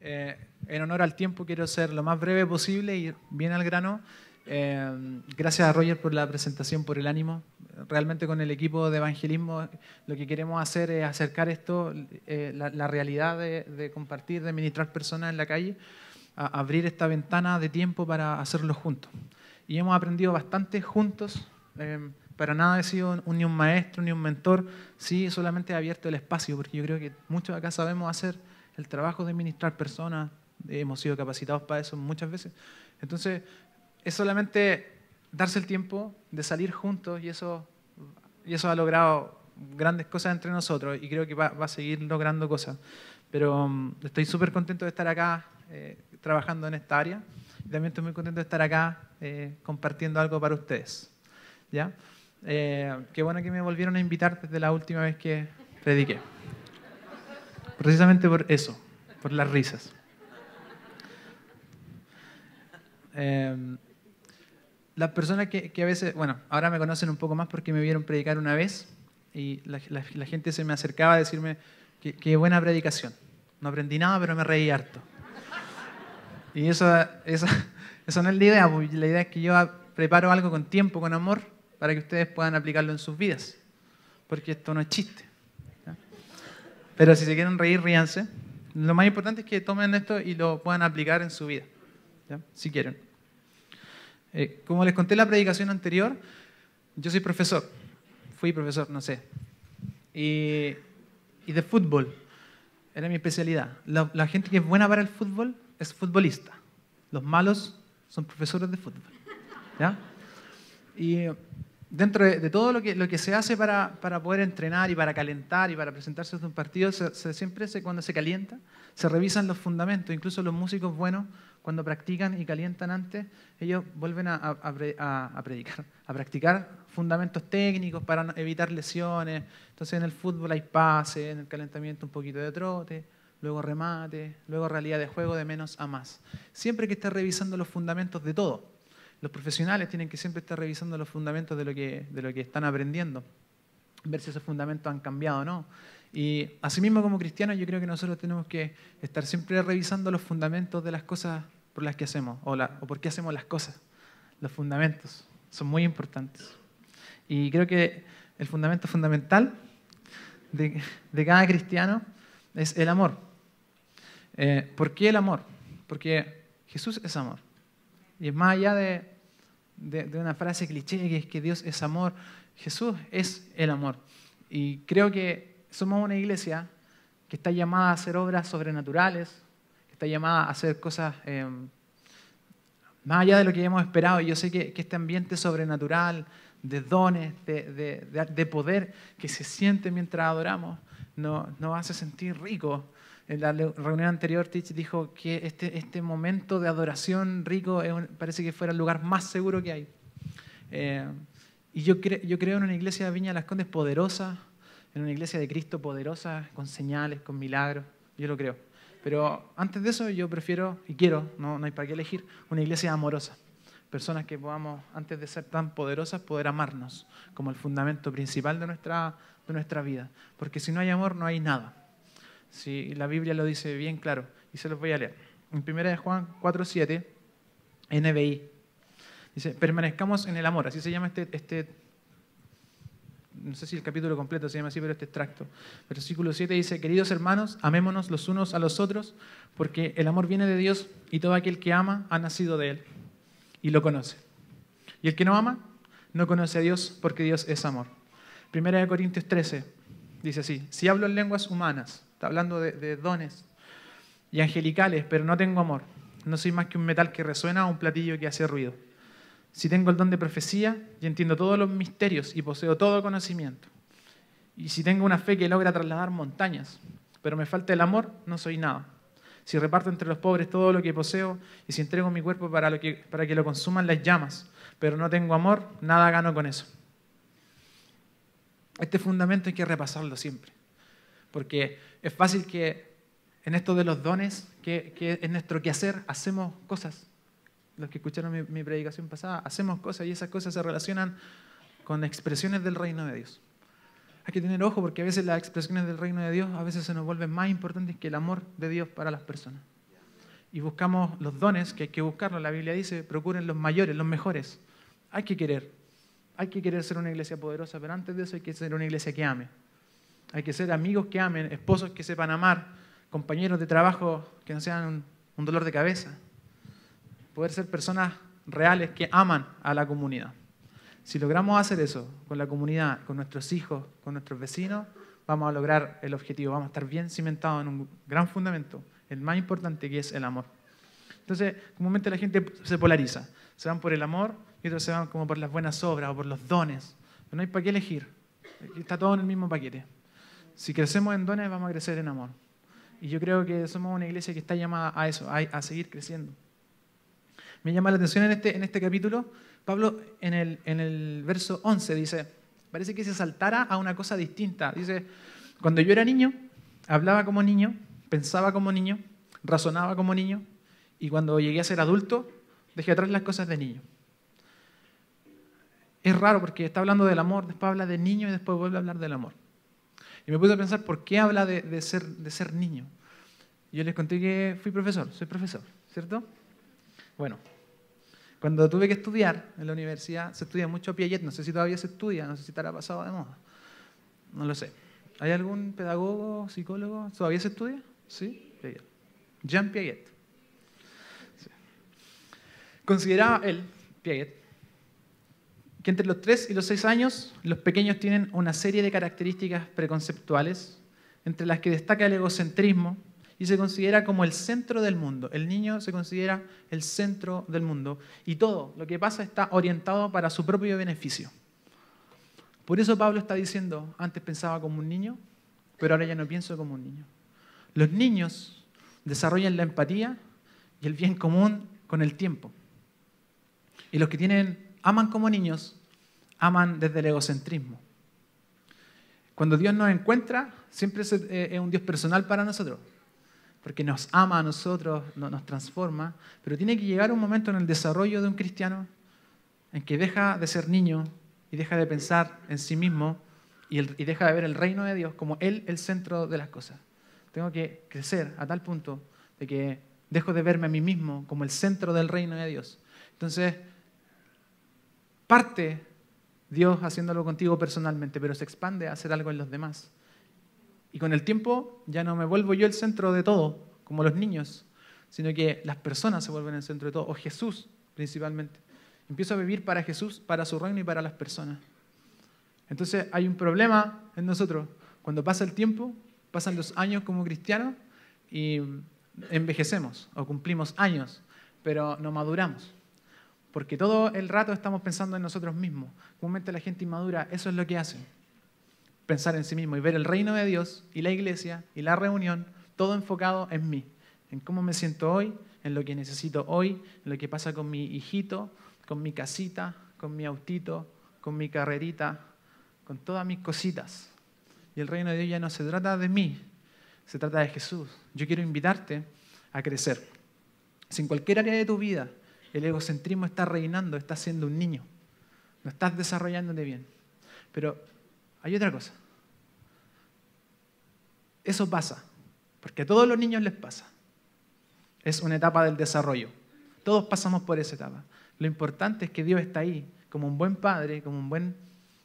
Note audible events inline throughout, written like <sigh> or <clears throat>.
Eh, en honor al tiempo quiero ser lo más breve posible y bien al grano. Eh, gracias a Roger por la presentación, por el ánimo. Realmente con el equipo de evangelismo lo que queremos hacer es acercar esto, eh, la, realidad de, compartir, de ministrar personas en la calle, a abrir esta ventana de tiempo para hacerlo juntos. Y hemos aprendido bastante juntos. para nada he sido ni un maestro ni un mentor, sí solamente he abierto el espacio, porque yo creo que muchos acá sabemos hacer el trabajo de ministrar personas, hemos sido capacitados para eso muchas veces. Entonces, es solamente darse el tiempo de salir juntos y eso, y eso ha logrado grandes cosas entre nosotros y creo que va, a seguir logrando cosas. Pero um, estoy súper contento de estar acá eh, trabajando en esta área y también estoy muy contento de estar acá eh, compartiendo algo para ustedes. ¿Ya? Eh, qué bueno que me volvieron a invitar desde la última vez que prediqué. Precisamente por eso, por las risas. Em, las personas que, a veces, bueno, ahora me conocen un poco más porque me vieron predicar una vez y la, gente se me acercaba a decirme qué buena predicación. No aprendí nada, pero me reí harto. Y eso, eso, <laughs> eso no es la idea, pues, la idea es que yo preparo algo con tiempo, con amor, para que ustedes puedan aplicarlo en sus vidas. Porque esto no es chiste. Pero si se quieren reír, ríanse. Lo más importante es que tomen esto y lo puedan aplicar en su vida, si quieren. Eh, como les conté en la predicación anterior, yo soy profesor. Fui profesor, no sé. Y, de fútbol. Era mi especialidad. La, la, gente que es buena para el fútbol es futbolista. Los malos son profesores de fútbol. ¿ya? Y dentro de, todo lo que, se hace para, poder entrenar y para calentar y para presentarse en un partido, se, siempre se, cuando se calienta, se revisan los fundamentos. Incluso los músicos buenos, cuando practican y calientan antes, ellos vuelven a, a, predicar, a practicar fundamentos técnicos para evitar lesiones. Entonces en el fútbol hay pase, en el calentamiento un poquito de trote, luego remate, luego realidad de juego de menos a más. Siempre que esté revisando los fundamentos de todo los profesionales tienen que siempre estar revisando los fundamentos de lo que, de lo que están aprendiendo, ver si esos fundamentos han cambiado o no. Y asimismo como cristianos yo creo que nosotros tenemos que estar siempre revisando los fundamentos de las cosas por las que hacemos o, o por qué hacemos las cosas. Los fundamentos son muy importantes. Y creo que el fundamento fundamental de, de cada cristiano es el amor. Eh, ¿Por qué el amor? Porque Jesús es amor. Y más allá de, una frase cliché que es que Dios es amor, Jesús es el amor. Y creo que somos una iglesia que está llamada a hacer obras sobrenaturales, que está llamada a hacer cosas eh, más allá de lo que hemos esperado. Y yo sé que, este ambiente sobrenatural, de dones, de, poder que se siente mientras adoramos, nos hace sentir ricos en la reunión anterior, Tich dijo que este, este momento de adoración rico parece que fuera el lugar más seguro que hay. Eh, y yo, yo creo en una iglesia de Viña las Condes poderosa, en una iglesia de Cristo poderosa, con señales, con milagros. Yo lo creo. Pero antes de eso yo prefiero y quiero, no, no hay para qué elegir, una iglesia amorosa. Personas que podamos, antes de ser tan poderosas, poder amarnos como el fundamento principal de nuestra, de nuestra vida. Porque si no hay amor, no hay nada. Sí, la Biblia lo dice bien claro y se los voy a leer. En 1 Juan 4.7, NBI, dice, permanezcamos en el amor, así se llama este, este, no sé si el capítulo completo se llama así, pero este extracto. Versículo 7 dice, queridos hermanos, amémonos los unos a los otros, porque el amor viene de Dios y todo aquel que ama ha nacido de Él y lo conoce. Y el que no ama, no conoce a Dios porque Dios es amor. Primera de Corintios 13 dice así, si hablo en lenguas humanas, Está hablando de, dones y angelicales, pero no tengo amor. No soy más que un metal que resuena o un platillo que hace ruido. Si tengo el don de profecía y entiendo todos los misterios y poseo todo conocimiento. Y si tengo una fe que logra trasladar montañas, pero me falta el amor, no soy nada. Si reparto entre los pobres todo lo que poseo y si entrego mi cuerpo para, que, para que lo consuman las llamas, pero no tengo amor, nada gano con eso. Este fundamento hay que repasarlo siempre. Porque es fácil que en esto de los dones, que, que es nuestro quehacer, hacemos cosas. Los que escucharon mi, predicación pasada, hacemos cosas y esas cosas se relacionan con expresiones del reino de Dios. Hay que tener ojo porque a veces las expresiones del reino de Dios a veces se nos vuelven más importantes que el amor de Dios para las personas. y buscamos los dones, que hay que buscarlos. La Biblia dice, procuren los mayores, los mejores. Hay que querer. Hay que querer ser una iglesia poderosa, pero antes de eso hay que ser una iglesia que ame. Hay que ser amigos que amen, esposos que sepan amar, compañeros de trabajo que no sean un dolor de cabeza. Poder ser personas reales que aman a la comunidad. Si logramos hacer eso con la comunidad, con nuestros hijos, con nuestros vecinos, vamos a lograr el objetivo, vamos a estar bien cimentados en un gran fundamento, el más importante que es el amor. Entonces, comúnmente la gente se polariza, se van por el amor y otros se van como por las buenas obras o por los dones. Pero no hay para qué elegir, está todo en el mismo paquete. Si crecemos en dones, vamos a crecer en amor. Y yo creo que somos una iglesia que está llamada a eso, a, seguir creciendo. Me llama la atención en este, en este capítulo, Pablo en el, en el verso 11 dice, parece que se saltara a una cosa distinta. Dice, cuando yo era niño, hablaba como niño, pensaba como niño, razonaba como niño, y cuando llegué a ser adulto, dejé atrás las cosas de niño. Es raro porque está hablando del amor, después habla de niño y después vuelve a hablar del amor. Me puse a pensar, ¿por qué habla de, ser, de ser niño? Yo les conté que fui profesor, soy profesor, ¿cierto? Bueno, cuando tuve que estudiar en la universidad, se estudia mucho Piaget, no sé si todavía se estudia, no sé si estará pasado de moda, no lo sé. ¿Hay algún pedagogo, psicólogo? ¿Todavía se estudia? Sí, Piaget. Jean Piaget. Consideraba él, Piaget, que entre los 3 y los 6 años los pequeños tienen una serie de características preconceptuales, entre las que destaca el egocentrismo y se considera como el centro del mundo. El niño se considera el centro del mundo y todo lo que pasa está orientado para su propio beneficio. Por eso Pablo está diciendo, antes pensaba como un niño, pero ahora ya no pienso como un niño. Los niños desarrollan la empatía y el bien común con el tiempo. Y los que tienen aman como niños, aman desde el egocentrismo. Cuando Dios nos encuentra, siempre eh, es un Dios personal para nosotros, porque nos ama a nosotros, nos transforma, pero tiene que llegar un momento en el desarrollo de un cristiano en que deja de ser niño y deja de pensar en sí mismo y, deja de ver el reino de Dios como Él el centro de las cosas. Tengo que crecer a tal punto de que dejo de verme a mí mismo como el centro del reino de Dios. Entonces, parte Dios haciéndolo contigo personalmente, pero se expande a hacer algo en los demás. Y con el tiempo ya no me vuelvo yo el centro de todo, como los niños, sino que las personas se vuelven el centro de todo, o Jesús principalmente. Empiezo a vivir para Jesús, para su reino y para las personas. Entonces hay un problema en nosotros. Cuando pasa el tiempo, pasan los años como cristianos y envejecemos o cumplimos años, pero no maduramos. Porque todo el rato estamos pensando en nosotros mismos. Comúnmente la gente inmadura, eso es lo que hace. Pensar en sí mismo y ver el reino de Dios y la iglesia y la reunión, todo enfocado en mí, en cómo me siento hoy, en lo que necesito hoy, en lo que pasa con mi hijito, con mi casita, con mi autito, con mi carrerita, con todas mis cositas. Y el reino de Dios ya no se trata de mí, se trata de Jesús. Yo quiero invitarte a crecer. Si en cualquier área de tu vida el egocentrismo está reinando, estás siendo un niño. No estás desarrollándote bien. Pero hay otra cosa. Eso pasa, porque a todos los niños les pasa. Es una etapa del desarrollo. Todos pasamos por esa etapa. Lo importante es que Dios está ahí como un buen padre, como un buen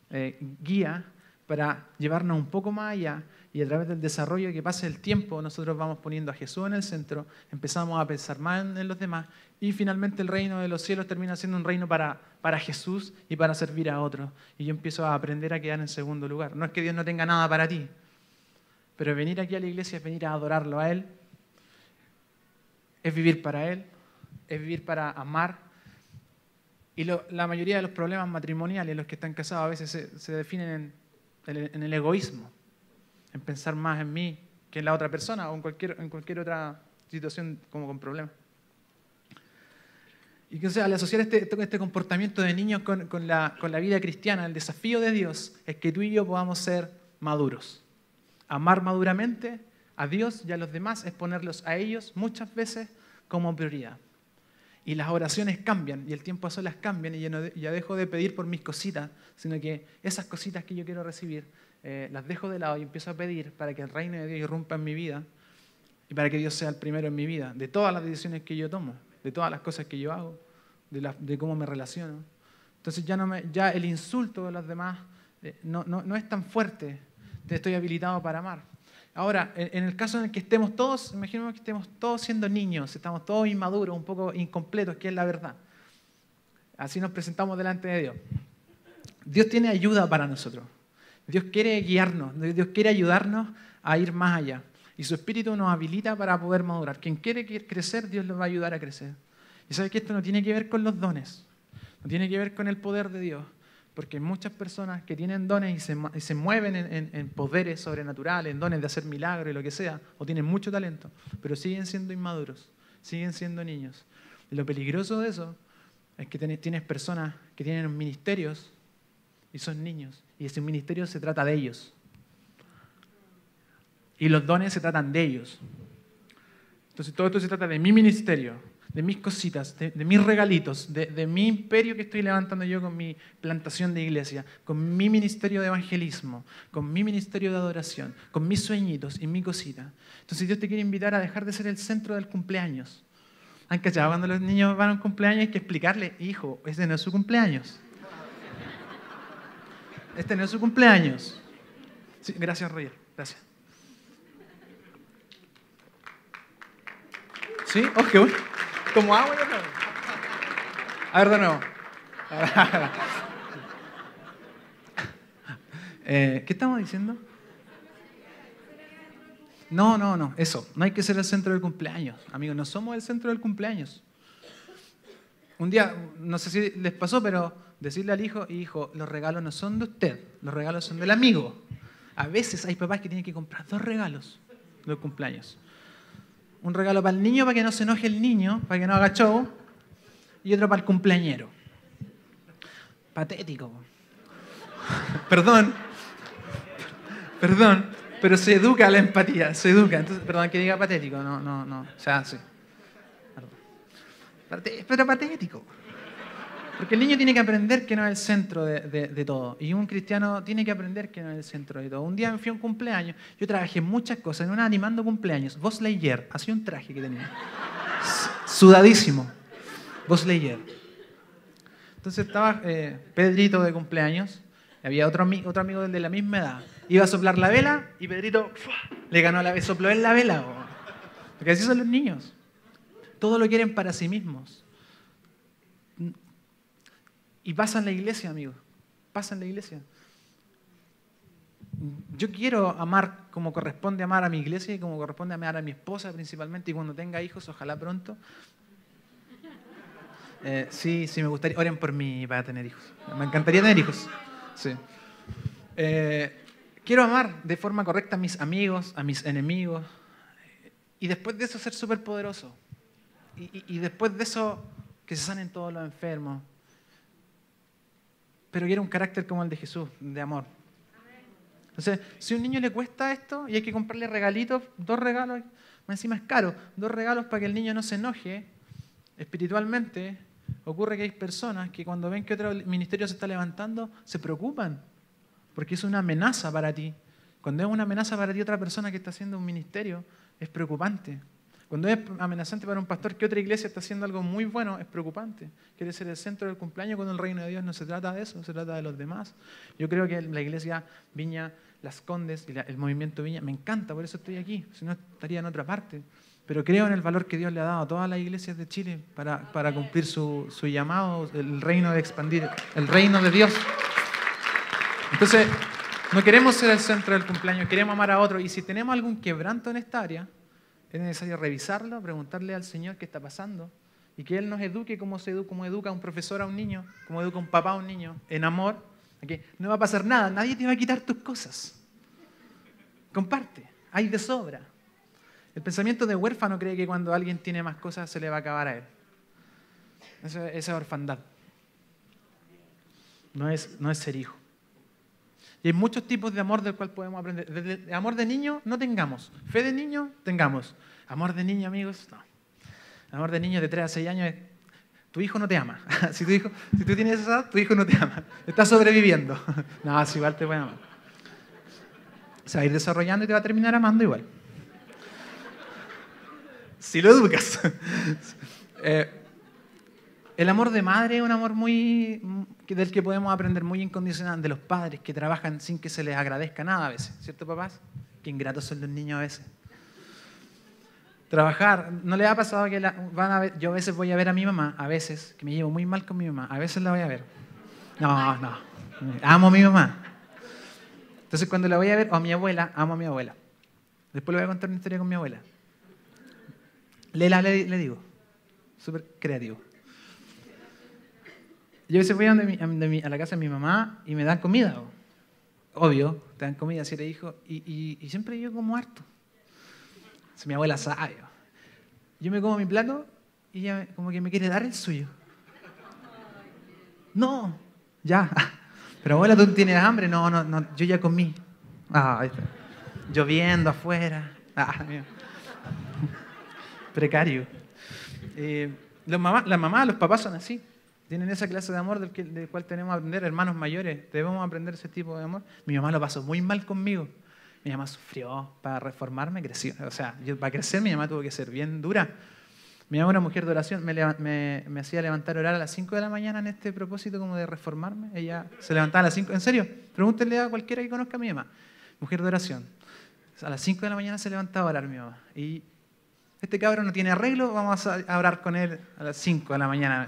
eh, guía para llevarnos un poco más allá y a través del desarrollo que pase el tiempo, nosotros vamos poniendo a Jesús en el centro, empezamos a pensar más en los demás y finalmente el reino de los cielos termina siendo un reino para, para Jesús y para servir a otros. Y yo empiezo a aprender a quedar en segundo lugar. No es que Dios no tenga nada para ti, pero venir aquí a la iglesia es venir a adorarlo a Él, es vivir para Él, es vivir para amar. Y la mayoría de los problemas matrimoniales, los que están casados, a veces se, definen en el egoísmo en pensar más en mí que en la otra persona o en cualquier, en cualquier otra situación como con problemas. Y que, al asociar este, este comportamiento de niños con, la, con la vida cristiana, el desafío de Dios es que tú y yo podamos ser maduros. Amar maduramente a Dios y a los demás es ponerlos a ellos muchas veces como prioridad. Y las oraciones cambian y el tiempo a solas cambian y ya, ya dejo de pedir por mis cositas, sino que esas cositas que yo quiero recibir eh, las dejo de lado y empiezo a pedir para que el reino de Dios irrumpa en mi vida, y para que Dios sea el primero en mi vida, de todas las decisiones que yo tomo, de todas las cosas que yo hago, de, cómo me relaciono. Entonces ya, no me, ya el insulto de los demás eh, no, no, es tan fuerte, te estoy habilitado para amar. Ahora, en, el caso en el que estemos todos, imaginemos que estemos todos siendo niños, estamos todos inmaduros, un poco incompletos, que es la verdad. Así nos presentamos delante de Dios. Dios tiene ayuda para nosotros. Dios quiere guiarnos, Dios quiere ayudarnos a ir más allá. Y su espíritu nos habilita para poder madurar. Quien quiere crecer, Dios lo va a ayudar a crecer. Y sabe que esto no tiene que ver con los dones, no tiene que ver con el poder de Dios. Porque muchas personas que tienen dones y se, mueven en, poderes sobrenaturales, en dones de hacer milagros y lo que sea, o tienen mucho talento, pero siguen siendo inmaduros, siguen siendo niños. Y lo peligroso de eso es que tienes personas que tienen ministerios y son niños, y ese ministerio se trata de ellos. Y los dones se tratan de ellos. Entonces todo esto se trata de mi ministerio, de mis cositas, de, mis regalitos, de, mi imperio que estoy levantando yo con mi plantación de iglesia, con mi ministerio de evangelismo, con mi ministerio de adoración, con mis sueñitos y mi cosita. Entonces Dios te quiere invitar a dejar de ser el centro del cumpleaños. ¿Han cachado? Cuando los niños van a un cumpleaños hay que explicarle, hijo, este no es su cumpleaños. Este no es su cumpleaños. gracias, Roger. Gracias. ¿Sí? Oh, Como agua yo A ver, de nuevo. Eh, ¿Qué estamos diciendo? No, no, no, eso. No hay que ser el centro del cumpleaños. Amigos, no somos el centro del cumpleaños. Un día, no sé si les pasó, pero decirle al hijo, hijo, los regalos no son de usted, los regalos son del amigo. A veces hay papás que tienen que comprar dos regalos de cumpleaños un regalo para el niño para que no se enoje el niño, para que no haga show, y otro para el cumpleañero. Patético. <laughs> perdón, perdón, pero se educa la empatía, se educa. Perdón, que diga patético, no, no, no, o sí. Pero patético. Porque el niño tiene que aprender que no es el centro de, todo. Y un cristiano tiene que aprender que no es el centro de todo. Un día fui a un cumpleaños, yo trabajé muchas cosas, en una animando cumpleaños. Vos Lightyear, hacía un traje que tenía. Sudadísimo. Vos Lightyear. Entonces estaba eh, Pedrito de cumpleaños, había otro, otro amigo de la misma edad. Iba a soplar la vela y Pedrito le ganó la vela, sopló en la vela. Porque así son los niños. Todo lo quieren para sí mismos. Y pasa en la iglesia, amigos. Pasa en la iglesia. Yo quiero amar como corresponde amar a mi iglesia y como corresponde amar a mi esposa principalmente y cuando tenga hijos, ojalá pronto. Eh, sí, sí, me gustaría. Oren por mí para tener hijos. Me encantaría tener hijos. Sí. Eh, quiero amar de forma correcta a mis amigos, a mis enemigos. Y después de eso ser súper poderoso. Y después de eso que se sanen todos los enfermos, pero quiere un carácter como el de Jesús, de amor. Entonces, si a un niño le cuesta esto y hay que comprarle regalitos, dos regalos, encima es caro, dos regalos para que el niño no se enoje espiritualmente, ocurre que hay personas que cuando ven que otro ministerio se está levantando, se preocupan, porque es una amenaza para ti. Cuando es una amenaza para ti otra persona que está haciendo un ministerio, es preocupante. Cuando es amenazante para un pastor que otra iglesia está haciendo algo muy bueno, es preocupante. Quiere ser el centro del cumpleaños cuando el reino de Dios no se trata de eso, se trata de los demás. Yo creo que la iglesia Viña, Las Condes y el movimiento Viña me encanta, por eso estoy aquí, si no estaría en otra parte. Pero creo en el valor que Dios le ha dado a todas las iglesias de Chile para, para cumplir su, su llamado, el reino de expandir, el reino de Dios. Entonces, no queremos ser el centro del cumpleaños, queremos amar a otro. Y si tenemos algún quebranto en esta área, es necesario revisarlo, preguntarle al Señor qué está pasando y que Él nos eduque como, se educa, como educa un profesor a un niño, como educa un papá a un niño, en amor. No va a pasar nada, nadie te va a quitar tus cosas. Comparte, hay de sobra. El pensamiento de huérfano cree que cuando alguien tiene más cosas se le va a acabar a él. Esa, es orfandad. No es, no es ser hijo. Y hay muchos tipos de amor del cual podemos aprender. Desde amor de niño no tengamos. Fe de niño tengamos. Amor de niño, amigos, no. Amor de niño de 3 a 6 años es, tu hijo no te ama. <laughs> si, tu hijo, si tú tienes esa edad, tu hijo no te ama. Está sobreviviendo. <laughs> no, si igual te puede amar. Se va a ir desarrollando y te va a terminar amando igual. si lo educas. <laughs> Eh, el amor de madre es un amor muy del que podemos aprender muy incondicional de los padres que trabajan sin que se les agradezca nada a veces, ¿cierto papás? Qué ingratos son los niños a veces. Trabajar, ¿no le ha pasado que van a ver, yo a veces voy a ver a mi mamá, a veces, que me llevo muy mal con mi mamá, a veces la voy a ver. No, no, amo a mi mamá. Entonces cuando la voy a ver, o a mi abuela, amo a mi abuela. Después le voy a contar una historia con mi abuela. Lela le, le digo, súper creativo. Yo a veces voy a, la casa de mi mamá y me dan comida. Obvio, te dan comida si eres hijo. Y, y siempre yo como harto. Mi abuela sabe. Yo me como mi plato y ella como que me quiere dar el suyo. No, ya. <laughs> Pero abuela, ¿tú tienes hambre? No, no, no, yo ya comí. Ah, Lloviendo afuera. <laughs> Ah, Precario. Eh, los las mamás, los papás son así. Tienen esa clase de amor del, del cual tenemos que aprender, hermanos mayores. Debemos aprender ese tipo de amor. Mi mamá lo pasó muy mal conmigo. Mi mamá sufrió para reformarme, creció. O sea, yo, para crecer mi mamá tuvo que ser bien dura. Mi mamá era mujer de oración, me, me, hacía levantar a orar a las 5 de la mañana en este propósito como de reformarme. Ella se levantaba a las 5, en serio, pregúntenle a cualquiera que conozca a mi mamá, mujer de oración. A las 5 de la mañana se levantaba a orar mi mamá. Y este cabrón no tiene arreglo, vamos a orar con él a las 5 de la mañana.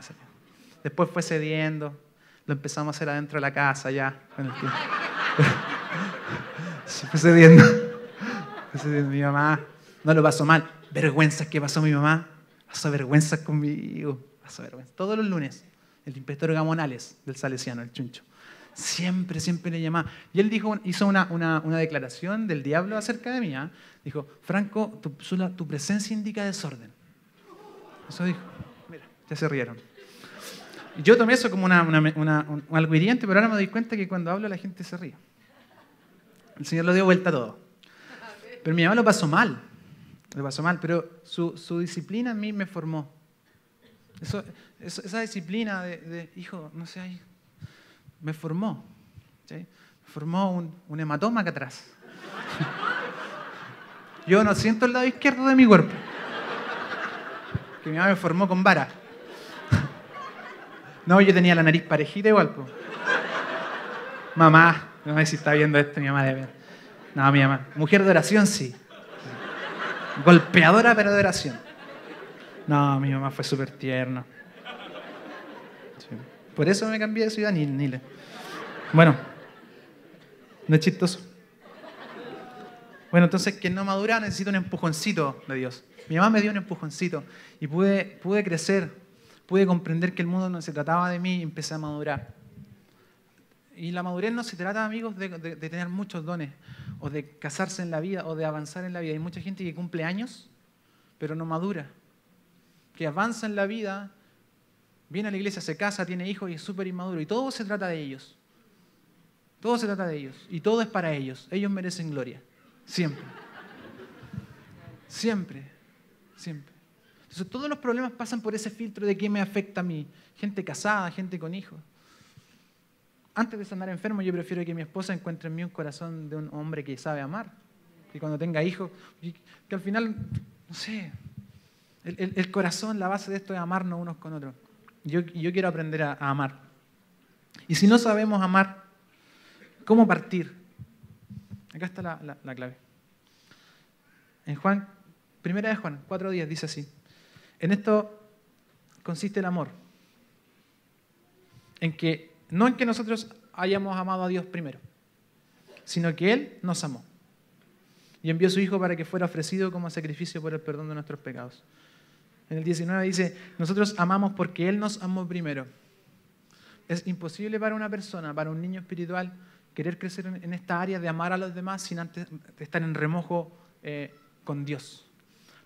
Después fue cediendo, lo empezamos a hacer adentro de la casa ya, con el tiempo. <laughs> fue cediendo. Mi mamá no lo pasó mal. Vergüenzas que pasó mi mamá. Pasó vergüenzas conmigo. Pasó vergüenza. Todos los lunes, el inspector Gamonales del Salesiano, el chuncho. Siempre, siempre le llamaba. Y él dijo, hizo una, una, una declaración del diablo acerca de mí. ¿ah? Dijo, Franco, tu, tu, presencia indica desorden. Eso dijo. Mira, ya se rieron. Yo tomé eso como una, un, algo pero ahora me doy cuenta que cuando hablo la gente se ríe. El Señor lo dio vuelta a todo. Pero mi mamá lo pasó mal. Lo pasó mal, pero su, disciplina a mí me formó. Esa disciplina de, hijo, no sé, me formó. Formó un, un hematoma acá atrás. <laughs> Yo no siento el lado izquierdo de mi cuerpo. Que mi mamá me formó con vara. No, yo tenía la nariz parejita igual. Mamá, no sé si está viendo esto mi mamá de ver. No, mi mamá. Mujer de oración, sí. Golpeadora, pero de oración. No, mi mamá fue súper tierna. Por eso me cambié de ciudad, ni, ni le. Bueno, no es chistoso. Bueno, entonces, quien no madura necesita un empujoncito de Dios. Mi mamá me dio un empujoncito y pude, pude crecer, pude comprender que el mundo no se trataba de mí y empecé a madurar. Y la madurez no se trata, amigos, de, tener muchos dones, o de casarse en la vida, o de avanzar en la vida. Hay mucha gente que cumple años, pero no madura. Que avanza en la vida, viene a la iglesia, se casa, tiene hijos y es súper inmaduro. Y todo se trata de ellos. Todo se trata de ellos. Y todo es para ellos. Ellos merecen gloria. Siempre. Siempre. Siempre. Entonces todos los problemas pasan por ese filtro de qué me afecta a mí. Gente casada, gente con hijos antes de sanar enfermo, yo prefiero que mi esposa encuentre en mí un corazón de un hombre que sabe amar. Que cuando tenga hijos, que al final, no sé, el, corazón, la base de esto es amarnos unos con otros. Yo, quiero aprender a, amar. Y si no sabemos amar, ¿cómo partir? Acá está la, la clave. En Juan, primera de Juan, cuatro días, dice así. En esto consiste el amor. En que no en que nosotros hayamos amado a Dios primero, sino que Él nos amó y envió a su Hijo para que fuera ofrecido como sacrificio por el perdón de nuestros pecados. En el 19 dice, nosotros amamos porque Él nos amó primero. Es imposible para una persona, para un niño espiritual, querer crecer en esta área de amar a los demás sin antes estar en remojo eh, con Dios.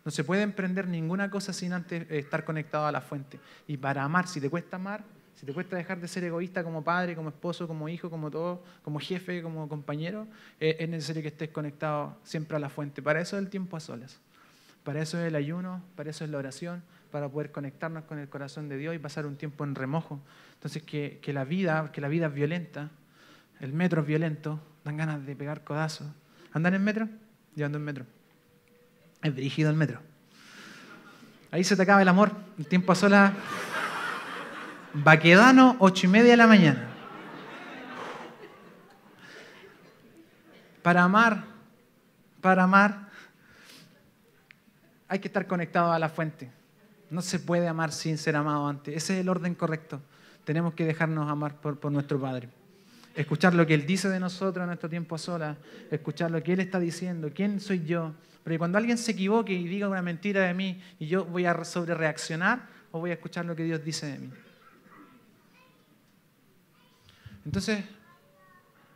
No se puede emprender ninguna cosa sin antes estar conectado a la fuente. Y para amar, si te cuesta amar, si te cuesta dejar de ser egoísta como padre, como esposo, como hijo, como todo, como jefe, como compañero, eh, es necesario que estés conectado siempre a la fuente. Para eso es el tiempo a solas. Para eso es el ayuno, para eso es la oración, para poder conectarnos con el corazón de Dios y pasar un tiempo en remojo. Entonces, que, la vida, que la vida es violenta, el metro es violento, dan ganas de pegar codazos. ¿Andan en metro? Yo en metro. Es dirigido el metro. Ahí se te acaba el amor. El tiempo a solas. Baquedano, ocho y media de la mañana. Para amar, para amar, hay que estar conectado a la fuente. No se puede amar sin ser amado antes. Ese es el orden correcto. Tenemos que dejarnos amar por, por nuestro Padre. Escuchar lo que Él dice de nosotros en nuestro tiempo a solas. Escuchar lo que Él está diciendo. ¿Quién soy yo? Porque cuando alguien se equivoque y diga una mentira de mí y yo voy a sobre reaccionar o voy a escuchar lo que Dios dice de mí. Entonces,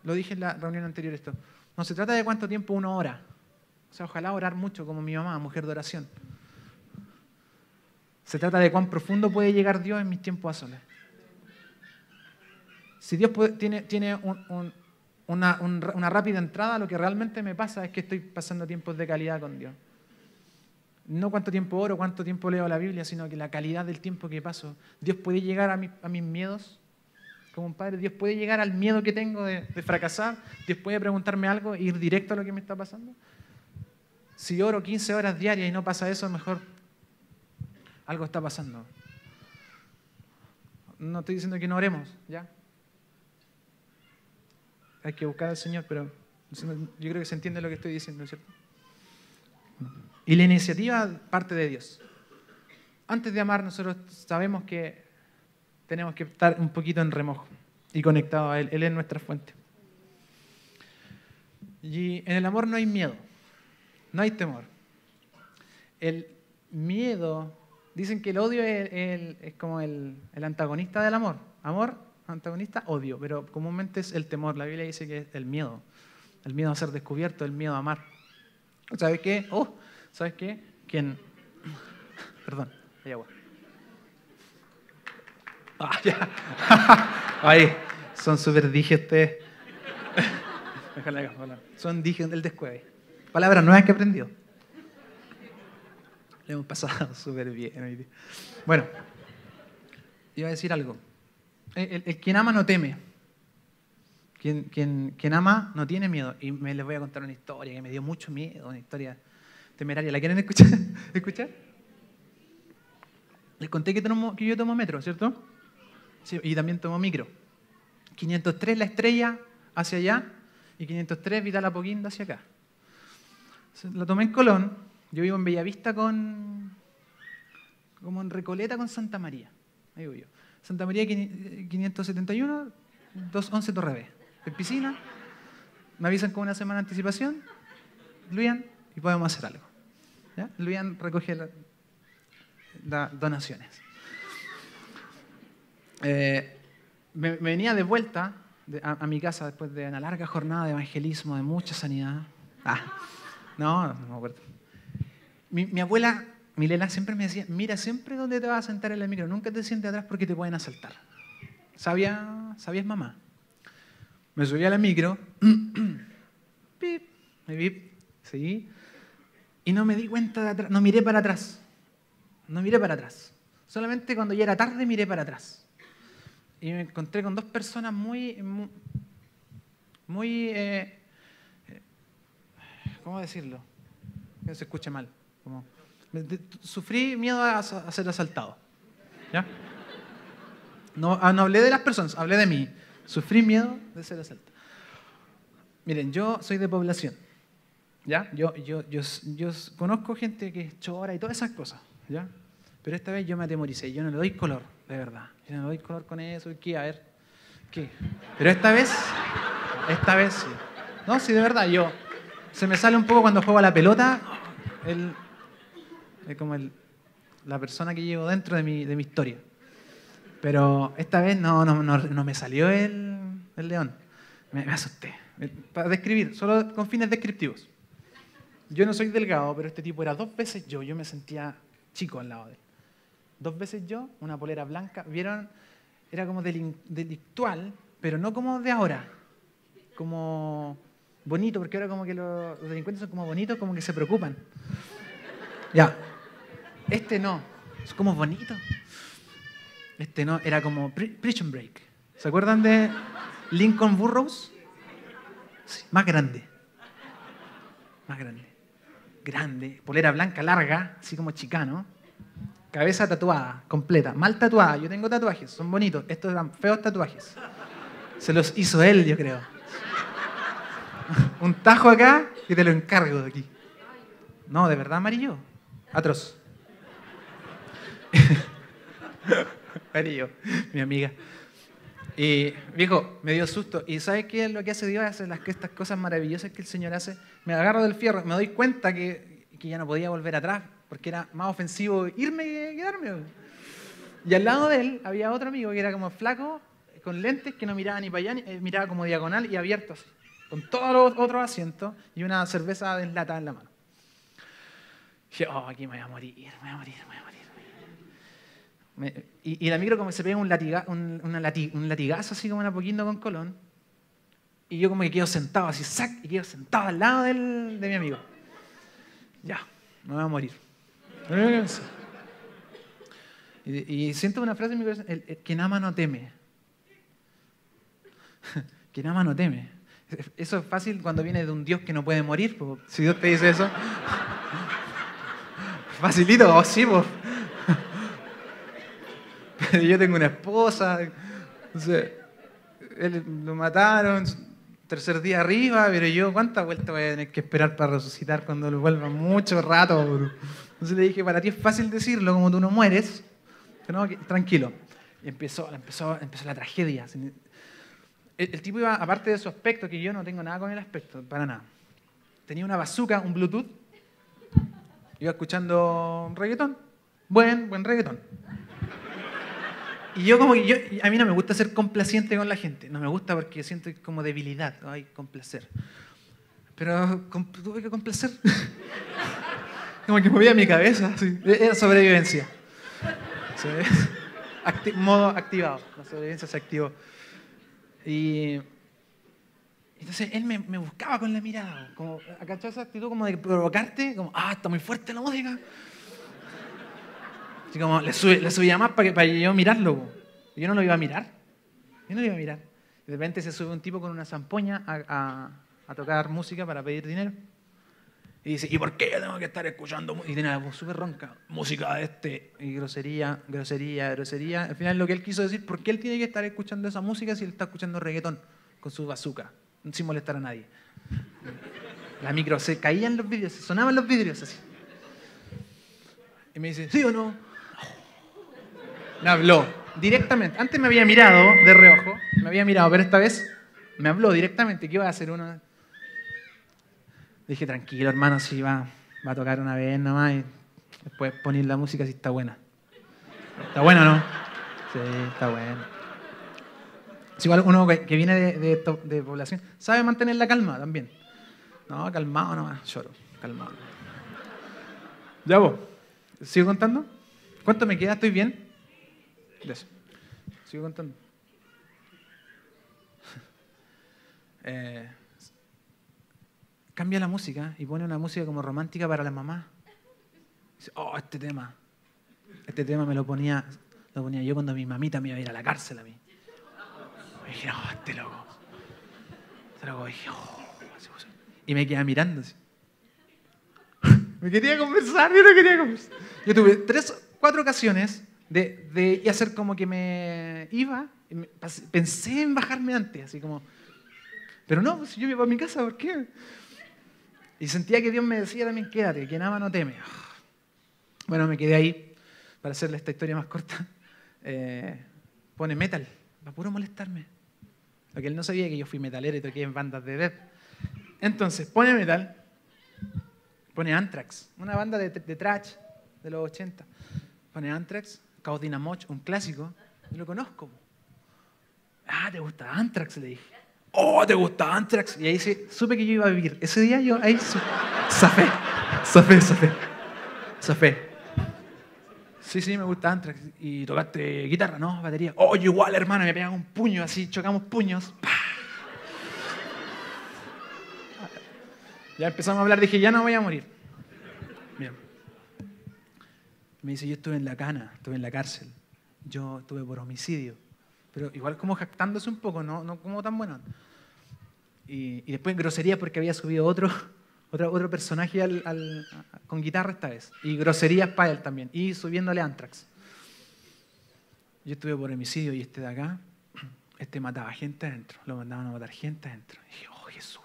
lo dije en la reunión anterior esto, no se trata de cuánto tiempo uno ora. O sea, ojalá orar mucho como mi mamá, mujer de oración. Se trata de cuán profundo puede llegar Dios en mis tiempos a solas. Si Dios tiene, una, rápida entrada, lo que realmente me pasa es que estoy pasando tiempos de calidad con Dios. No cuánto tiempo oro, cuánto tiempo leo la Biblia, sino que la calidad del tiempo que paso. Dios puede llegar a, mis miedos, como un padre, Dios puede llegar al miedo que tengo de, fracasar, Dios puede preguntarme algo e ir directo a lo que me está pasando. Si oro 15 horas diarias y no pasa eso, mejor algo está pasando. No estoy diciendo que no oremos, ¿ya? Hay que buscar al Señor, pero yo creo que se entiende lo que estoy diciendo, ¿cierto? Y la iniciativa parte de Dios. Antes de amar, nosotros sabemos que tenemos que estar un poquito en remojo y conectado a Él. Él es nuestra fuente. Y en el amor no hay miedo, no hay temor. El miedo, dicen que el odio es, como el, antagonista del amor. Amor, antagonista, odio, pero comúnmente es el temor. La Biblia dice que es el miedo, el miedo a ser descubierto, el miedo a amar. ¿Sabes qué? Oh, ¿sabes qué? Quien, <laughs> perdón, hay agua. Ah, ya. <laughs> Ahí, son súper dije ustedes. Son dije del descueve. Palabras nuevas que aprendió. Le hemos pasado <laughs> súper bien hoy día. Bueno, iba a decir algo. El, quien ama no teme. Quien, ama no tiene miedo. Y me les voy a contar una historia que me dio mucho miedo, una historia temeraria. ¿La quieren escuchar? <laughs> ¿Escuchar? Les conté que, yo tomo metro, ¿cierto? y también tomo micro. 503 La Estrella hacia allá y 503 Vital Apoquindo hacia acá. La tomé en Colón. Yo vivo en Bellavista con. como en Recoleta con Santa María. Ahí voy yo. Santa María 571, 211 Torre B. En piscina. Me avisan con una semana de anticipación. Luian, y podemos hacer algo. ¿Ya? Luian recoge las donaciones. Eh, me, venía de vuelta a, mi casa después de una larga jornada de evangelismo, de mucha sanidad. Ah, no, no me acuerdo. Mi, abuela, Milela, siempre me decía, mira siempre dónde te vas a sentar en el micro, nunca te sientes atrás porque te pueden asaltar. ¿Sabía, ¿Sabías mamá? Me subí a la micro, <clears throat> pip, me vi, seguí, y no me di cuenta de atrás, no miré para atrás, no miré para atrás. Solamente cuando ya era tarde miré para atrás y me encontré con dos personas muy, muy, eh, eh, ¿cómo decirlo? Que se escuche mal. Sufrí miedo a, ser asaltado. ¿Ya? No, ah, no hablé de las personas, hablé de mí. Sufrí miedo de ser asaltado. Miren, yo soy de población. ¿Ya? Yo, yo, yo, yo conozco gente que chora y todas esas cosas. ¿Ya? Pero esta vez yo me atemoricé. Yo no le doy color de verdad. Yo no doy color con eso, ¿qué? A ver, ¿qué? Pero esta vez, esta vez sí. No, sí, de verdad, yo. Se me sale un poco cuando juego a la pelota, el, es como el, la persona que llevo dentro de mi, de mi historia. Pero esta vez no, no, no, me salió el, el león. Me, me, asusté. Para describir, solo con fines descriptivos. Yo no soy delgado, pero este tipo era dos veces yo. Yo me sentía chico al lado de él dos veces yo, una polera blanca. ¿Vieron? Era como delictual, pero no como de ahora. Como bonito, porque ahora como que los, delincuentes son como bonitos, como que se preocupan. Ya. Este no, es como bonito. Este no, era como Prison Break. ¿Se acuerdan de Lincoln Burroughs? más grande. Más grande. Grande, polera blanca larga, así como chicano cabeza tatuada, completa, mal tatuada. Yo tengo tatuajes, son bonitos. Estos eran feos tatuajes. Se los hizo él, yo creo. Un tajo acá y te lo encargo de aquí. No, de verdad amarillo. Atroz. <laughs> amarillo, mi amiga. Y viejo, me dio susto. ¿Y sabes qué es lo que hace Dios? Hace las, estas cosas maravillosas que el Señor hace. Me agarro del fierro, me doy cuenta que, que ya no podía volver atrás, porque era más ofensivo irme que quedarme. Y al lado de él había otro amigo que era como flaco, con lentes, que no miraba ni para allá, eh, miraba como diagonal y abierto con todos los otros asientos y una cerveza deslatada en la mano. Y dije, oh, aquí me voy a morir, me voy a morir, me voy a morir. Y, la micro como se pega un, latiga- un, latigazo así como una poquito con Colón. Y yo como que quedo sentado así, sac, y quedo sentado al lado del- de mi amigo. Ya, me voy a morir. Y, siento una frase en mi corazón, el, el quien no teme. <laughs> quien ama no teme. Eso es fácil cuando viene de un Dios que no puede morir. po. Si Dios te dice eso, <laughs> facilito, oh, sí, po. <laughs> Yo tengo una esposa, entonces, él lo mataron, tercer día arriba, pero yo, ¿cuántas vueltas voy a tener que esperar para resucitar cuando lo vuelva? Mucho rato, bro. Entonces le dije, para ti es fácil decirlo, como tú no mueres, no, tranquilo. Y empezó, empezó, empezó la tragedia. El, el tipo iba, aparte de su aspecto, que yo no tengo nada con el aspecto, para nada. Tenía una bazooka, un Bluetooth, iba escuchando reggaetón, buen, buen reggaetón. Y yo como que yo, a mí no me gusta ser complaciente con la gente, no me gusta porque siento como debilidad, ay, complacer. Pero tuve que complacer. <laughs> como que movía mi cabeza, era sobrevivencia. Sí. Acti- modo activado, la sobrevivencia se activó. Y entonces él me, buscaba con la mirada, como, ¿cachai esa actitud como de provocarte? Como, ah, está muy fuerte la música. Así como, le, sube- le subía más para, que, para yo mirarlo. po. Yo no lo iba a mirar. Yo no lo iba a mirar. De repente se sube un tipo con una zampoña a, a- tocar música para pedir dinero. Y dice, ¿y por qué yo tengo que estar escuchando? mu-?" Y tiene la voz súper ronca. Música de este. Y grosería, grosería, grosería. Al final lo que él quiso decir, ¿por qué él tiene que estar escuchando esa música si él está escuchando reggaetón con su bazooka? Sin molestar a nadie. La micro se caían los vidrios, se sonaban los vidrios así. Y me dice, ¿sí o no? Me habló directamente. Antes me había mirado de reojo, me había mirado, pero esta vez me habló directamente. ¿Qué iba a hacer uno? Dije, tranquilo, hermano, si va, va a tocar una vez nomás y después poner la música si está buena. ¿Está buena o no? Sí, está buena. Es igual uno que viene de, de población sabe mantener la calma también. No, calmado nomás, lloro, calmado. Ya vos, ¿sigo contando? ¿Cuánto me queda? ¿Estoy bien? Sigo contando. <laughs> Eh, cambia la música y pone una música como romántica para la mamá. Dice, oh, este tema. Este tema me lo ponía, lo ponía yo cuando mi mamita me iba a ir a la cárcel a mí. Y dije, oh, este loco. Este oh. Y me quedaba mirando así. <laughs> Me quería conversar, yo no quería conversar. Yo tuve tres, cuatro ocasiones de, de hacer como que me iba. y me- pensé en bajarme antes, así como. Pero no, pues, si yo iba a mi casa, ¿por qué? Y sentía que Dios me decía también, quédate, que nada no teme. Bueno, me quedé ahí para hacerle esta historia más corta. <laughs> Eh, pone metal, para puro molestarme. Lo que él no sabía que yo fui metalero y toqué en bandas de death. Entonces, pone metal, pone Anthrax, una banda de, de trash de los 80. Pone Anthrax, Chaos Dynamite, un clásico, yo lo conozco. Ah, ¿te gusta Anthrax? Le dije. Oh, ¿te gusta Anthrax? Y ahí sí, supe que yo iba a vivir. Ese día yo ahí zafé, zafé, zafé. Sí, sí, me gusta Anthrax. ¿Y tocaste guitarra? No, batería. Oh, igual, hermano, me pegan un puño así, chocamos puños. ¡Pah! Ya empezamos a hablar, dije, ya no voy a morir. Bien. Me dice, yo estuve en la cana, estuve en la cárcel. Yo estuve por homicidio. Pero igual como jactándose un poco, no, no como tan bueno. Y, y después grosería porque había subido otro, <laughs> otro, otro personaje al- al- con guitarra esta vez. Y groserías para él también. Y subiéndole Antrax. Yo estuve por homicidio y este de acá, <clears throat> este mataba gente adentro. Lo mandaban a matar gente adentro. Y dije, oh Jesús.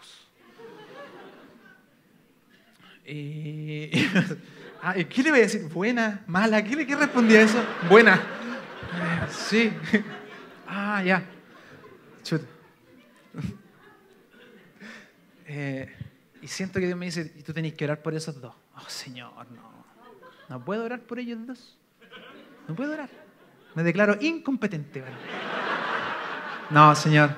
Y, <laughs> ah, ¿y ¿Qué le voy a decir? ¿Buena? ¿Mala? ¿Qué qué respondí a eso? Buena. Sí. <laughs> Ah, ya. Chuta. <laughs> Eh, y siento que Dios me dice, y tú tenés que orar por esos dos. Oh, Señor, no. No puedo orar por ellos dos. No puedo orar. Me declaro incompetente. No, Señor.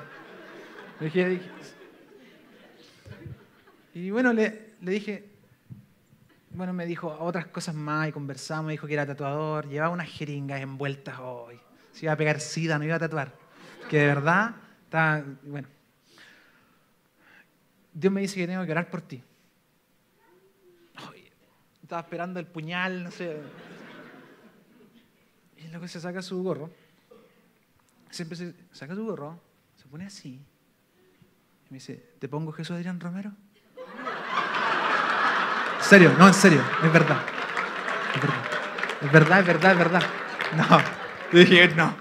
Y bueno, le dije, bueno, me dijo otras cosas más y conversamos, me dijo que era tatuador, llevaba unas jeringas envueltas hoy. Se iba a pegar sida, no iba a tatuar. Que de verdad, estaba, bueno. Dios me dice que tengo que orar por ti. Ay, estaba esperando el puñal, no sé. Y luego se saca su gorro. Siempre se saca su gorro, se pone así. Y me dice, ¿te pongo Jesús Adrián Romero? En serio, no, en serio, es verdad. Es verdad, es verdad, es verdad, es verdad. No, dije, no.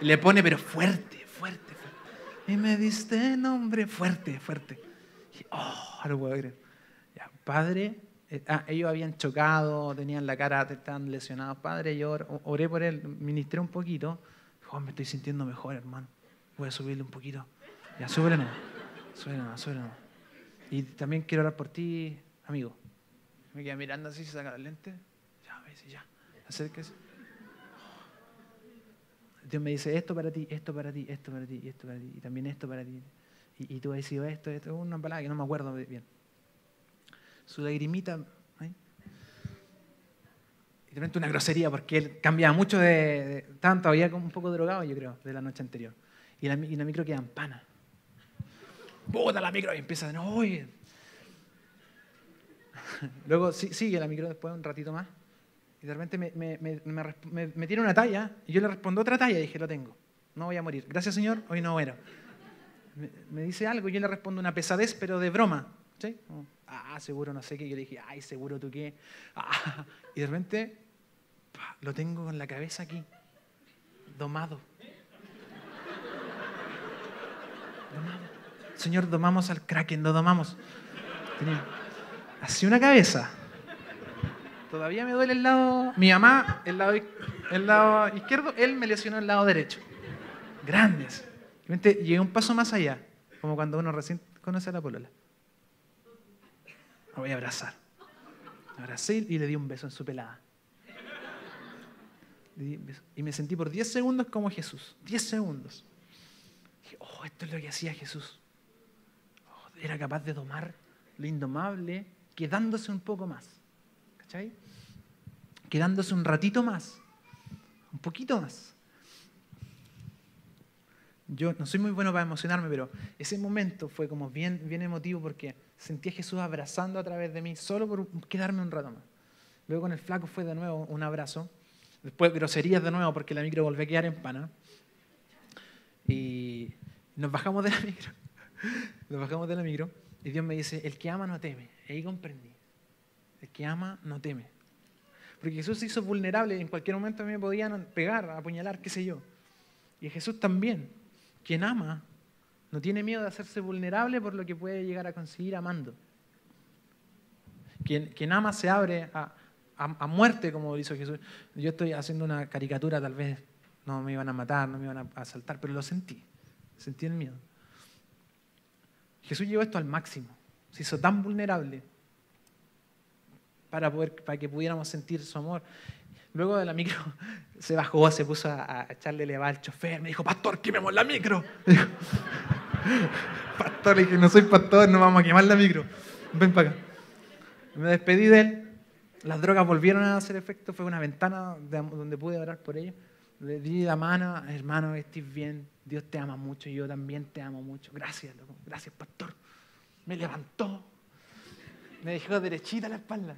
Le pone, pero fuerte, fuerte, fuerte. Y me diste nombre fuerte, fuerte. Y oh, no puedo creer. Ya, padre, eh, ah, ellos habían chocado, tenían la cara, estaban lesionados. Padre, yo or- oré por él, ministré un poquito. Dijo, "Oh, me estoy sintiendo mejor, hermano. Voy a subirle un poquito. Ya, súbele nomás. Súbele nomás, súbele nomás. Y también quiero orar por ti, amigo. Me queda mirando así, se saca los lentes. Ya, me dice, ya. Acérquese. Dios me dice, esto para ti, esto para ti, esto para ti, esto para ti, y también esto para ti. Y, tú has decidido esto, esto, una palabra que no me acuerdo bien. Su lagrimita, ¿eh? y de repente una grosería, porque él cambiaba mucho de, estaban todavía como un poco drogado, yo creo, de la noche anterior. Y la, micro queda en pana. Bota la micro y empieza nuevo, oye. <laughs> Luego sigue la micro después un ratito más. Y de repente me, me, me, tira una talla y yo le respondo otra talla y dije, lo tengo. No voy a morir. Gracias, Señor, hoy no muero. Me, dice algo y yo le respondo una pesadez, pero de broma. ¿Sí? Como, ah, seguro no sé qué. Yo le dije, ay, seguro tú qué. <laughs> Ah, y de repente lo tengo con la cabeza aquí, domado. Domado. Señor, domamos al kraken, lo domamos. Tenía así una cabeza. Todavía me duele el lado. Mi mamá, el lado, el lado izquierdo, él me lesionó el lado derecho. Grandes. De repente llegué un paso más allá, como cuando uno recién conoce a la polola. La voy a abrazar. Abracé y le di un beso en su pelada. Y me sentí por 10 segundos como Jesús. 10 segundos. Dije, oh, esto es lo que hacía Jesús. Oh, era capaz de domar lo indomable, quedándose un poco más. ¿Cachai? Quedándose un ratito más. Un poquito más. Yo no soy muy bueno para emocionarme, pero ese momento fue como bien, bien emotivo porque sentí a Jesús abrazando a través de mí solo por quedarme un rato más. Luego con el flaco fue de nuevo un abrazo. Después groserías de nuevo porque la micro volvió a quedar en pana. Y nos bajamos de la micro. <laughs> Nos bajamos de la micro y Dios me dice, el que ama no teme. Y ahí comprendí. El que ama no teme. Porque Jesús se hizo vulnerable y en cualquier momento me podían pegar, apuñalar, qué sé yo. Y Jesús también. Quien ama no tiene miedo de hacerse vulnerable por lo que puede llegar a conseguir amando. Quien, ama se abre a, a- muerte, como hizo Jesús. Yo estoy haciendo una caricatura, tal vez no me iban a matar, no me iban a asaltar, pero lo sentí. Sentí el miedo. Jesús llevó esto al máximo. Se hizo tan vulnerable para, poder, para que pudiéramos sentir su amor. Luego de la micro <laughs> se bajó, se puso a, a echarle leva al chofer. Me dijo, pastor, quememos la micro. <laughs> Pastor, le dije, no soy pastor, no vamos a quemar la micro. Ven para acá. Me despedí de él. Las drogas volvieron a hacer efecto. Fue una ventana de- donde pude orar por ellos. Le di la mano, hermano, estés bien. Dios te ama mucho y yo también te amo mucho. Gracias, loco. Gracias, pastor. Me levantó. Me dejó derechita la espalda.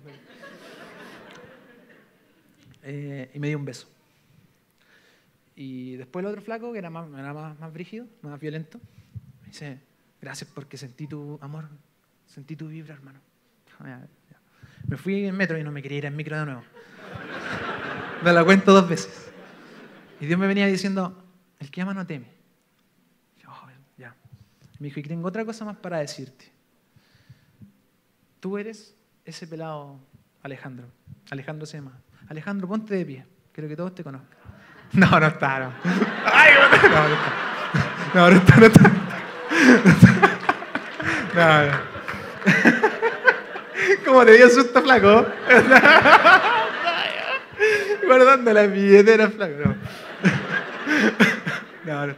Eh, y me dio un beso. Y después el otro flaco, que era más, era más, brígido, más violento, me dice, gracias porque sentí tu amor, sentí tu vibra, hermano. Me fui en metro y no me quería ir en micro de nuevo. Me la cuento dos veces. Y Dios me venía diciendo, el que ama no teme. Oh, ya. Me dijo, y tengo otra cosa más para decirte. Tú eres ese pelado Alejandro. Alejandro se llama. Alejandro, ponte de pie. Quiero que todos te conozcan. <laughs> No, no está, no. <laughs> Ay, no, no está. No, no está, no está. No, no. <laughs> ¿Cómo te dio susto, flaco? Guardando la billetera, flaco. No. No, no.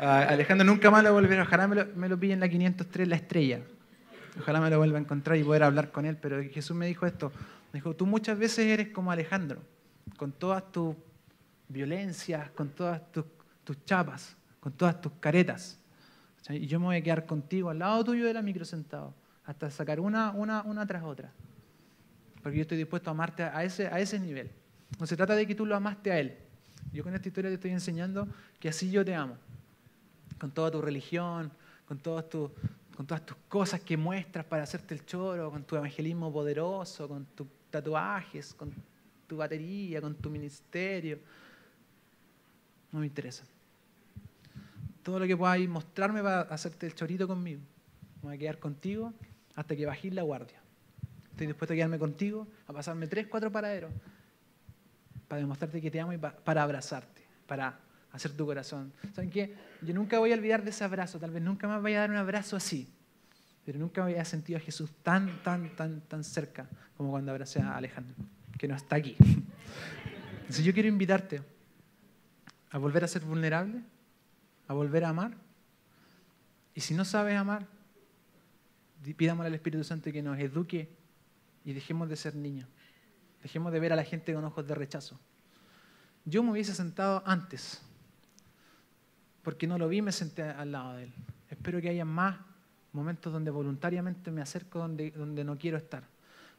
Alejandro nunca más lo volverá. Ojalá me lo, me lo pille en la 503, la estrella. Ojalá me lo vuelva a encontrar y poder hablar con él. Pero Jesús me dijo esto. Me dijo, tú muchas veces eres como Alejandro, con todas tus violencias, con todas tus, tus chapas, con todas tus caretas. Y yo me voy a quedar contigo al lado tuyo de la micro sentado, hasta sacar una, una, una tras otra. Porque yo estoy dispuesto a amarte a ese, a ese nivel. No se trata de que tú lo amaste a Él. Yo con esta historia te estoy enseñando que así yo te amo. Con toda tu religión, con, todas tus, con todas tus cosas que muestras para hacerte el choro, con tu evangelismo poderoso, con tus tatuajes, con tu batería, con tu ministerio. No me interesa. Todo lo que puedas mostrarme va a hacerte el chorito conmigo. Me voy a quedar contigo hasta que bajes la guardia. Estoy dispuesto a quedarme contigo, a pasarme tres, cuatro paraderos para demostrarte que te amo y para abrazarte, para hacer tu corazón. ¿Saben qué? Yo nunca voy a olvidar de ese abrazo, tal vez nunca más vaya a dar un abrazo así, pero nunca había sentido a Jesús tan, tan, tan, tan cerca como cuando abracé a Alejandro, que no está aquí. Entonces yo quiero invitarte a volver a ser vulnerable, a volver a amar, y si no sabes amar, pidámosle al Espíritu Santo que nos eduque y dejemos de ser niños. Dejemos de ver a la gente con ojos de rechazo. Yo me hubiese sentado antes, porque no lo vi, me senté al lado de él. Espero que haya más momentos donde voluntariamente me acerco donde, no quiero estar,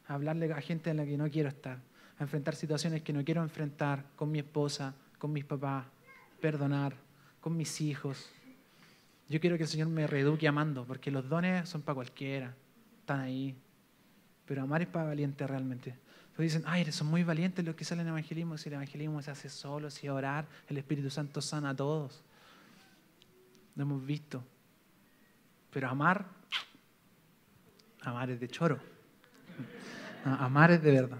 a hablarle a gente en la que no quiero estar, a enfrentar situaciones que no quiero enfrentar con mi esposa, con mis papás, perdonar, con mis hijos. Yo quiero que el Señor me reeduque amando, porque los dones son para cualquiera, están ahí. Pero amar es para valiente realmente. Entonces dicen, ay, son muy valientes los que salen en evangelismo. Si el evangelismo se hace solo, si orar, el Espíritu Santo sana a todos. Lo hemos visto. Pero amar, amar es de choro. Amar es de verdad.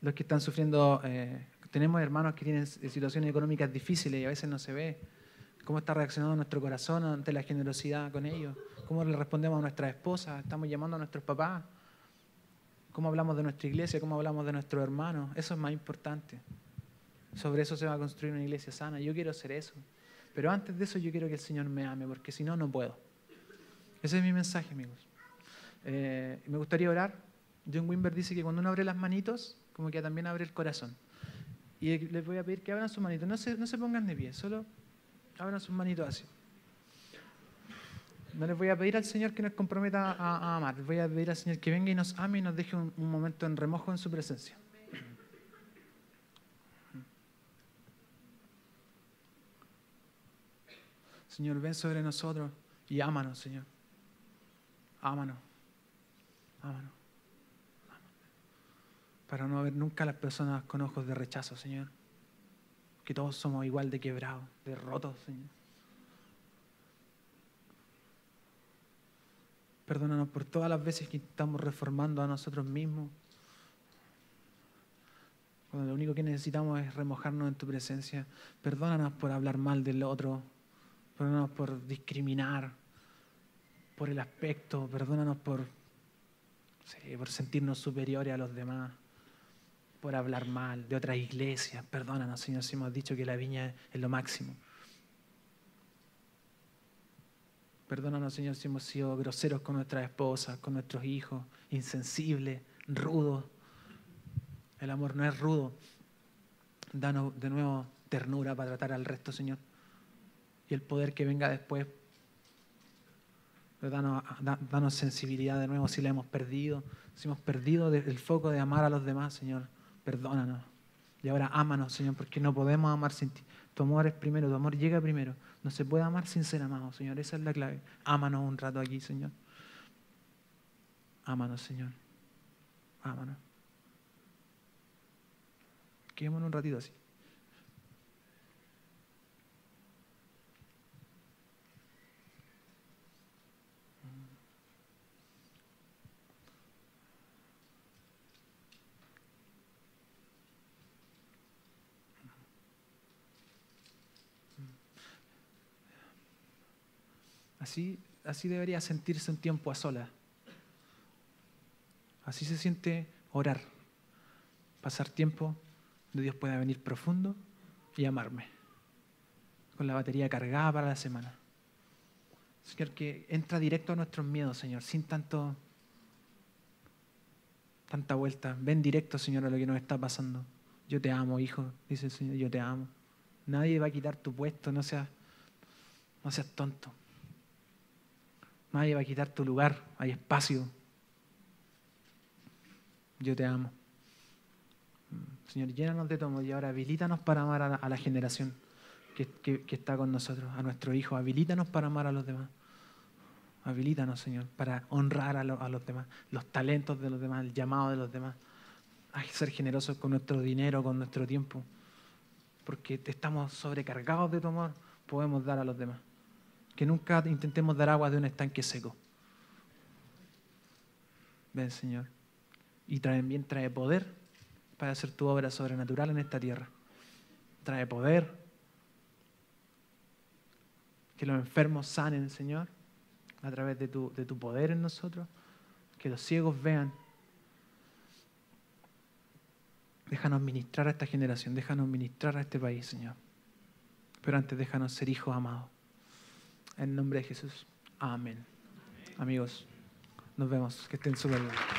Los que están sufriendo, eh, tenemos hermanos que tienen situaciones económicas difíciles y a veces no se ve cómo está reaccionando nuestro corazón ante la generosidad con ellos, cómo le respondemos a nuestras esposas, estamos llamando a nuestros papás cómo hablamos de nuestra iglesia, cómo hablamos de nuestros hermanos. Eso es más importante. Sobre eso se va a construir una iglesia sana. Yo quiero hacer eso. Pero antes de eso yo quiero que el Señor me ame, porque si no, no puedo. Ese es mi mensaje, amigos. Eh, me gustaría orar. John Wimber dice que cuando uno abre las manitos, como que también abre el corazón. Y les voy a pedir que abran sus manitos. No se, no se pongan de pie, solo abran sus manitos así. No les voy a pedir al Señor que nos comprometa a, amar, les voy a pedir al Señor que venga y nos ame y nos deje un, un momento en remojo en su presencia. Señor, ven sobre nosotros y ámanos, Señor. Ámanos. Ámanos. Para no ver nunca a las personas con ojos de rechazo, Señor. Que todos somos igual de quebrados, de rotos, Señor. Perdónanos por todas las veces que estamos reformando a nosotros mismos. Cuando lo único que necesitamos es remojarnos en tu presencia. Perdónanos por hablar mal del otro. Perdónanos por discriminar, por el aspecto. Perdónanos por, por sentirnos superiores a los demás. Por hablar mal de otras iglesias. Perdónanos, Señor, si hemos dicho que la viña es lo máximo. Perdónanos, Señor, si hemos sido groseros con nuestras esposas, con nuestros hijos, insensibles, rudos. El amor no es rudo. Danos de nuevo ternura para tratar al resto, Señor. Y el poder que venga después. Danos, sensibilidad de nuevo si la hemos perdido. Si hemos perdido el foco de amar a los demás, Señor. Perdónanos. Y ahora ámanos, Señor, porque no podemos amar sin ti. Tu amor es primero, tu amor llega primero. No se puede amar sin ser amado, Señor. Esa es la clave. Ámanos un rato aquí, Señor. Ámanos, Señor. Ámanos. Quedémonos un ratito así. Así, así debería sentirse un tiempo a solas. Así se siente orar. Pasar tiempo donde Dios pueda venir profundo y amarme. Con la batería cargada para la semana. Señor, que entra directo a nuestros miedos, Señor, sin tanto, tanta vuelta. Ven directo, Señor, a lo que nos está pasando. Yo te amo, hijo, dice el Señor, yo te amo. Nadie va a quitar tu puesto, no seas, no seas tonto. Nadie va a quitar tu lugar, hay espacio. Yo te amo. Señor, llénanos de amor y ahora habilítanos para amar a la, generación que, está con nosotros, a nuestro hijo. Habilítanos para amar a los demás. Habilítanos, Señor, para honrar a, a, los demás, los talentos de los demás, el llamado de los demás. Que ser generosos con nuestro dinero, con nuestro tiempo, porque estamos sobrecargados de tu amor, podemos dar a los demás que nunca intentemos dar agua de un estanque seco. Ven, Señor. Y también trae poder para hacer tu obra sobrenatural en esta tierra. Trae poder. Que los enfermos sanen, Señor, a través de tu, de tu poder en nosotros. Que los ciegos vean. Déjanos ministrar a esta generación, déjanos ministrar a este país, Señor. Pero antes déjanos ser hijos amados. En nombre de Jesús. Amén. Amigos, nos vemos. Que estén súper bien.